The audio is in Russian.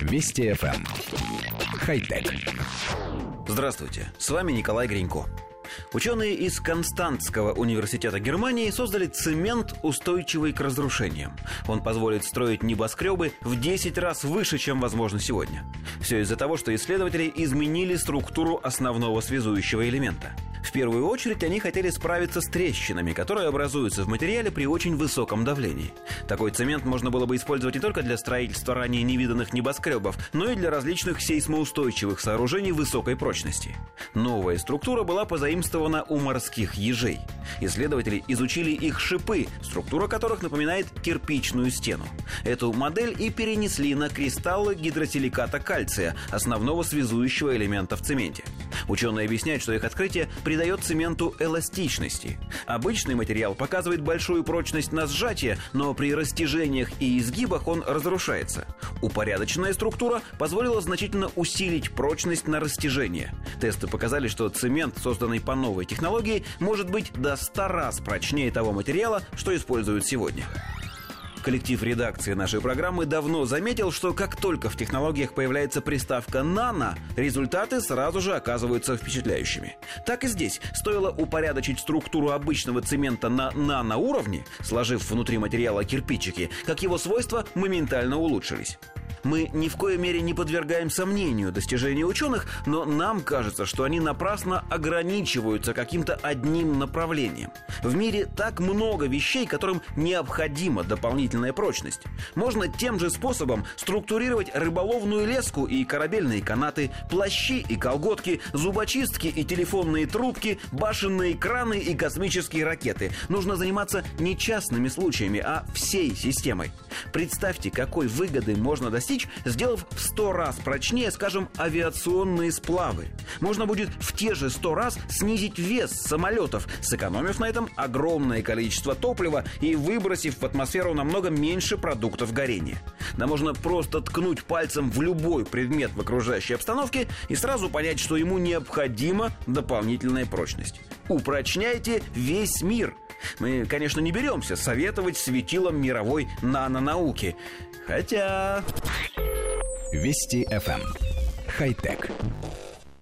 Вести FM. Эм. Хай-тек. Здравствуйте, с вами Николай Гринько. Ученые из Константского университета Германии создали цемент, устойчивый к разрушениям. Он позволит строить небоскребы в 10 раз выше, чем возможно сегодня. Все из-за того, что исследователи изменили структуру основного связующего элемента – в первую очередь они хотели справиться с трещинами, которые образуются в материале при очень высоком давлении. Такой цемент можно было бы использовать не только для строительства ранее невиданных небоскребов, но и для различных сейсмоустойчивых сооружений высокой прочности. Новая структура была позаимствована у морских ежей. Исследователи изучили их шипы, структура которых напоминает кирпичную стену. Эту модель и перенесли на кристаллы гидросиликата кальция, основного связующего элемента в цементе. Ученые объясняют, что их открытие придает цементу эластичности. Обычный материал показывает большую прочность на сжатие, но при растяжениях и изгибах он разрушается. Упорядоченная структура позволила значительно усилить прочность на растяжение. Тесты показали, что цемент, созданный по новой технологии, может быть до 100 раз прочнее того материала, что используют сегодня. Коллектив редакции нашей программы давно заметил, что как только в технологиях появляется приставка «нано», результаты сразу же оказываются впечатляющими. Так и здесь. Стоило упорядочить структуру обычного цемента на наноуровне, сложив внутри материала кирпичики, как его свойства моментально улучшились. Мы ни в коей мере не подвергаем сомнению достижения ученых, но нам кажется, что они напрасно ограничиваются каким-то одним направлением. В мире так много вещей, которым необходима дополнительная прочность. Можно тем же способом структурировать рыболовную леску и корабельные канаты, плащи и колготки, зубочистки и телефонные трубки, башенные краны и космические ракеты. Нужно заниматься не частными случаями, а всей системой. Представьте, какой выгоды можно достичь, сделав в сто раз прочнее, скажем, авиационные сплавы. Можно будет в те же сто раз снизить вес самолетов, сэкономив на этом огромное количество топлива и выбросив в атмосферу намного меньше продуктов горения. Да можно просто ткнуть пальцем в любой предмет в окружающей обстановке и сразу понять, что ему необходима дополнительная прочность. Упрочняйте весь мир – мы, конечно, не беремся советовать светилам мировой нанонауки. Хотя... Вести FM. Эм. Хай-тек.